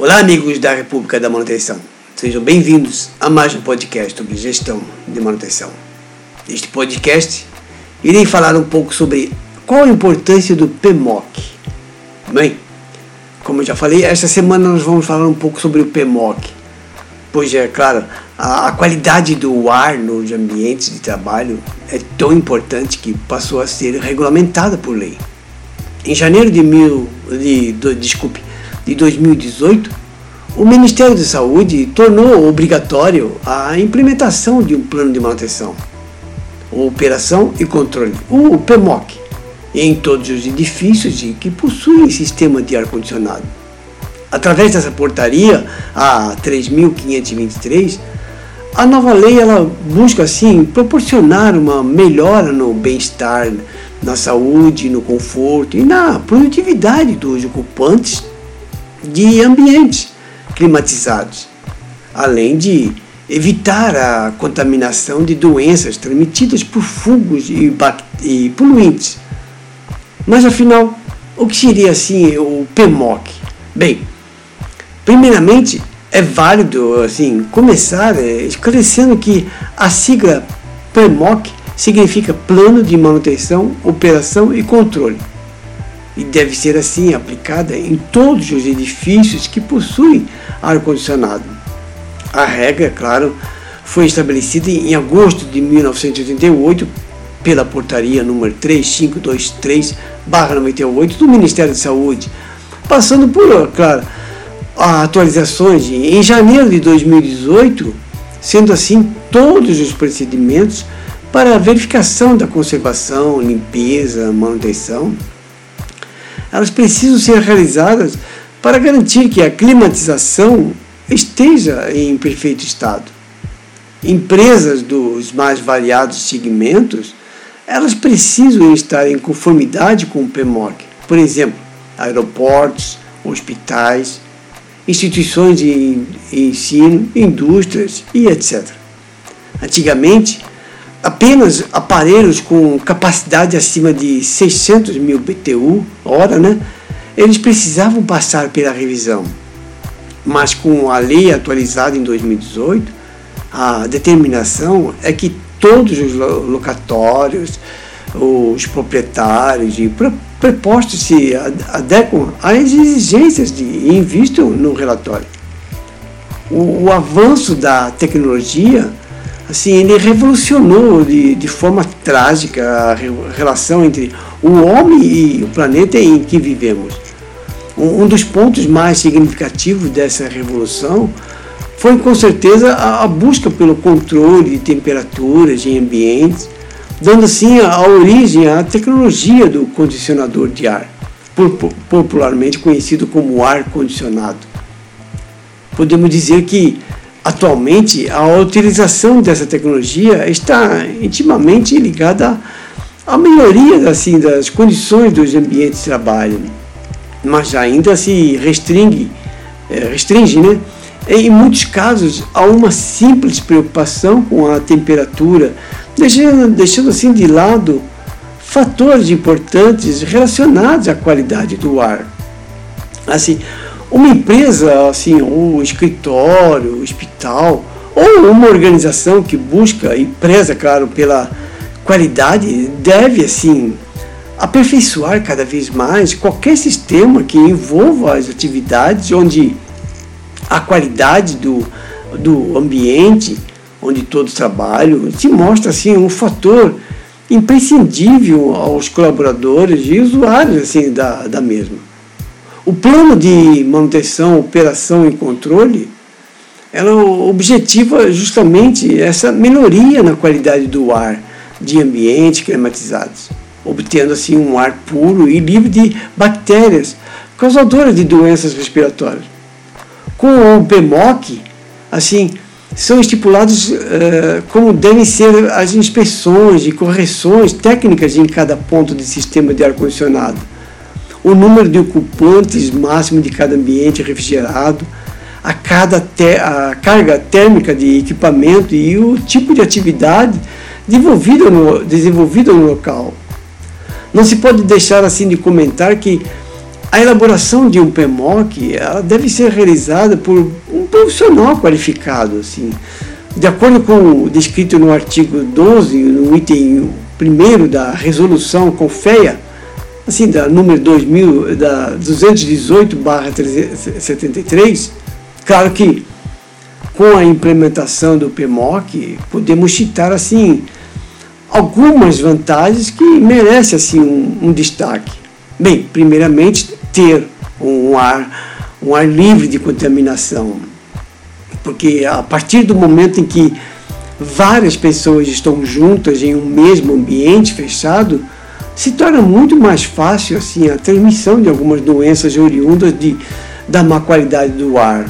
Olá, amigos da República da Manutenção. Sejam bem-vindos a mais um podcast sobre gestão de manutenção. Neste podcast, irei falar um pouco sobre qual a importância do PMOC. Bem, como eu já falei, esta semana nós vamos falar um pouco sobre o PMOC, pois é claro, a, a qualidade do ar nos ambientes de trabalho é tão importante que passou a ser regulamentada por lei. Em janeiro de, mil, de, de desculpe, de 2018, o Ministério da Saúde tornou obrigatório a implementação de um plano de manutenção, operação e controle, o PMOC, em todos os edifícios que possuem sistema de ar-condicionado. Através dessa portaria, a 3.523, a nova lei ela busca assim proporcionar uma melhora no bem-estar, na saúde, no conforto e na produtividade dos ocupantes de ambientes climatizados, além de evitar a contaminação de doenças transmitidas por fungos e, e poluentes. Mas afinal, o que seria assim o PMOC? Bem, primeiramente é válido assim começar é, esclarecendo que a sigla PMOC significa Plano de Manutenção, Operação e Controle e deve ser assim aplicada em todos os edifícios que possuem ar-condicionado. A regra, é claro, foi estabelecida em agosto de 1988 pela portaria número 3523/98 do Ministério da Saúde, passando por, claro, atualizações em janeiro de 2018, sendo assim todos os procedimentos para verificação da conservação, limpeza, manutenção elas precisam ser realizadas para garantir que a climatização esteja em perfeito estado. Empresas dos mais variados segmentos, elas precisam estar em conformidade com o PMOC. Por exemplo, aeroportos, hospitais, instituições de ensino, indústrias e etc. Antigamente, apenas aparelhos com capacidade acima de 600 mil BTU hora, né, eles precisavam passar pela revisão. Mas com a lei atualizada em 2018, a determinação é que todos os locatórios, os proprietários e prepostos se adequam às exigências de, e investam no relatório. O, o avanço da tecnologia assim, ele revolucionou de, de forma trágica a relação entre o homem e o planeta em que vivemos. Um, um dos pontos mais significativos dessa revolução foi com certeza a, a busca pelo controle de temperaturas em ambientes, dando assim a, a origem à tecnologia do condicionador de ar, popularmente conhecido como ar condicionado. Podemos dizer que Atualmente, a utilização dessa tecnologia está intimamente ligada à melhoria assim, das condições dos ambientes de trabalho, mas ainda se restringe, é, restringe né? em muitos casos, a uma simples preocupação com a temperatura, deixando, deixando assim de lado fatores importantes relacionados à qualidade do ar. Assim, uma empresa, assim, um escritório, um hospital, ou uma organização que busca e preza, claro, pela qualidade, deve, assim, aperfeiçoar cada vez mais qualquer sistema que envolva as atividades onde a qualidade do, do ambiente onde todos trabalham se mostra assim um fator imprescindível aos colaboradores e usuários assim da, da mesma. O plano de manutenção, operação e controle, ela objetiva justamente essa melhoria na qualidade do ar de ambientes climatizados, obtendo assim um ar puro e livre de bactérias causadoras de doenças respiratórias. Com o PMOC, assim, são estipulados uh, como devem ser as inspeções e correções técnicas em cada ponto de sistema de ar-condicionado o número de ocupantes máximo de cada ambiente refrigerado, a, cada a carga térmica de equipamento e o tipo de atividade desenvolvida no, desenvolvida no local. Não se pode deixar assim de comentar que A elaboração de um PMOC ela deve ser realizada por um profissional qualificado. Assim. De acordo com o descrito no artigo 12, no item 1 da resolução CONFEA, assim, da número 2000, da 218-73, claro que com a implementação do PMOC, podemos citar assim algumas vantagens que merecem assim um, um destaque. Bem, primeiramente ter um ar, um ar livre de contaminação, porque a partir do momento em que várias pessoas estão juntas em um mesmo ambiente fechado, se torna muito mais fácil assim a transmissão de algumas doenças oriundas de, da má qualidade do ar.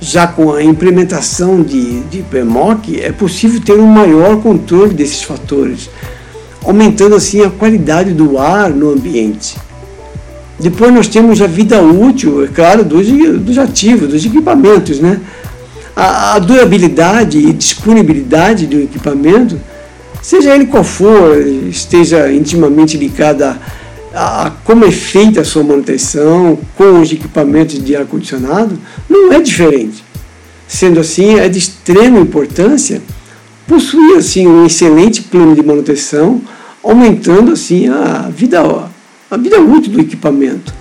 Já com a implementação de, de PMOC, é possível ter um maior controle desses fatores, aumentando assim a qualidade do ar no ambiente. Depois nós temos a vida útil, é claro, dos, dos ativos, dos equipamentos. Né? A, a durabilidade e disponibilidade do equipamento, seja ele qual for, esteja intimamente ligada a, como é feita a sua manutenção com os equipamentos de ar-condicionado, não é diferente. Sendo assim, é de extrema importância possuir assim, um excelente plano de manutenção, aumentando assim a vida a vida útil do equipamento.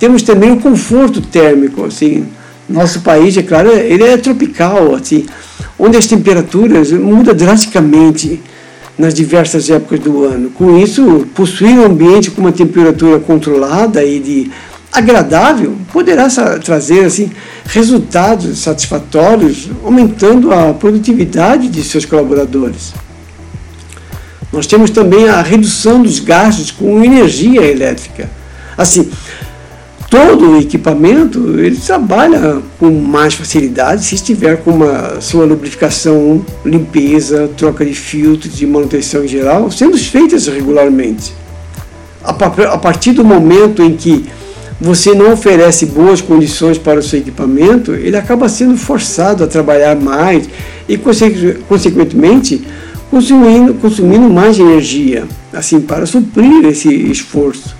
Temos também o conforto térmico, assim, nosso país, é claro, ele é tropical, assim, onde as temperaturas mudam drasticamente nas diversas épocas do ano. Com isso, possuir um ambiente com uma temperatura controlada e de agradável poderá trazer assim resultados satisfatórios, aumentando a produtividade de seus colaboradores. Nós temos também a redução dos gastos com energia elétrica. Assim, todo o equipamento ele trabalha com mais facilidade se estiver com uma sua lubrificação, limpeza, troca de filtros e manutenção em geral sendo feitas regularmente. A partir do momento em que você não oferece boas condições para o seu equipamento, ele acaba sendo forçado a trabalhar mais e, consequentemente, consumindo, consumindo mais energia, assim, para suprir esse esforço.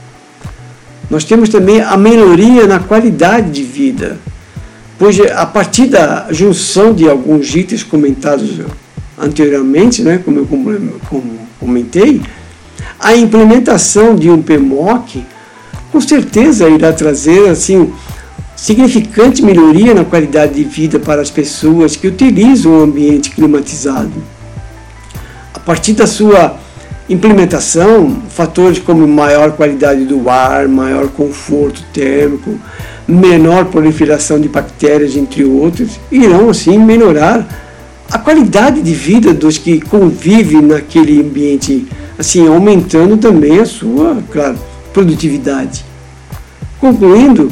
Nós temos também a melhoria na qualidade de vida, pois a partir da junção de alguns itens comentados anteriormente, né, como eu comentei, a implementação de um PMOC com certeza irá trazer assim significante melhoria na qualidade de vida para as pessoas que utilizam o ambiente climatizado. Partir da sua implementação, fatores como maior qualidade do ar, maior conforto térmico, menor proliferação de bactérias, entre outros, irão assim melhorar a qualidade de vida dos que convivem naquele ambiente, assim aumentando também a sua, claro, produtividade. Concluindo,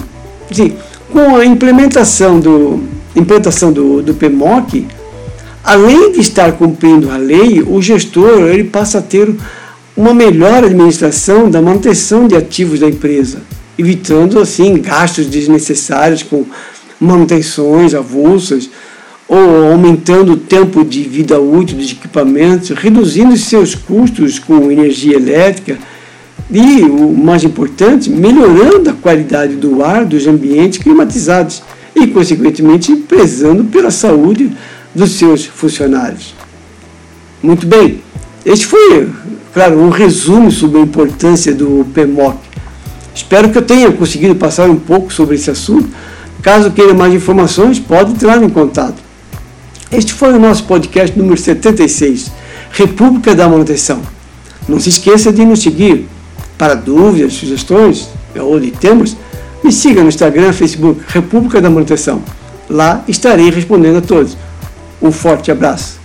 assim, com a implementação do implantação do, do PMOC, além de estar cumprindo a lei, o gestor ele passa a ter uma melhor administração da manutenção de ativos da empresa, evitando assim gastos desnecessários com manutenções avulsas ou aumentando o tempo de vida útil dos equipamentos, reduzindo seus custos com energia elétrica e, o mais importante, melhorando a qualidade do ar dos ambientes climatizados e, consequentemente, prezando pela saúde dos seus funcionários. Muito bem, este foi, claro, um resumo sobre a importância do PMOC. Espero que eu tenha conseguido passar um pouco sobre esse assunto. Caso queira mais informações, pode entrar em contato. Este foi o nosso podcast número 76, República da Manutenção. Não se esqueça de nos seguir. Para dúvidas, sugestões ou de temas, me siga no Instagram, Facebook, República da Manutenção. Lá estarei respondendo a todos. Um forte abraço.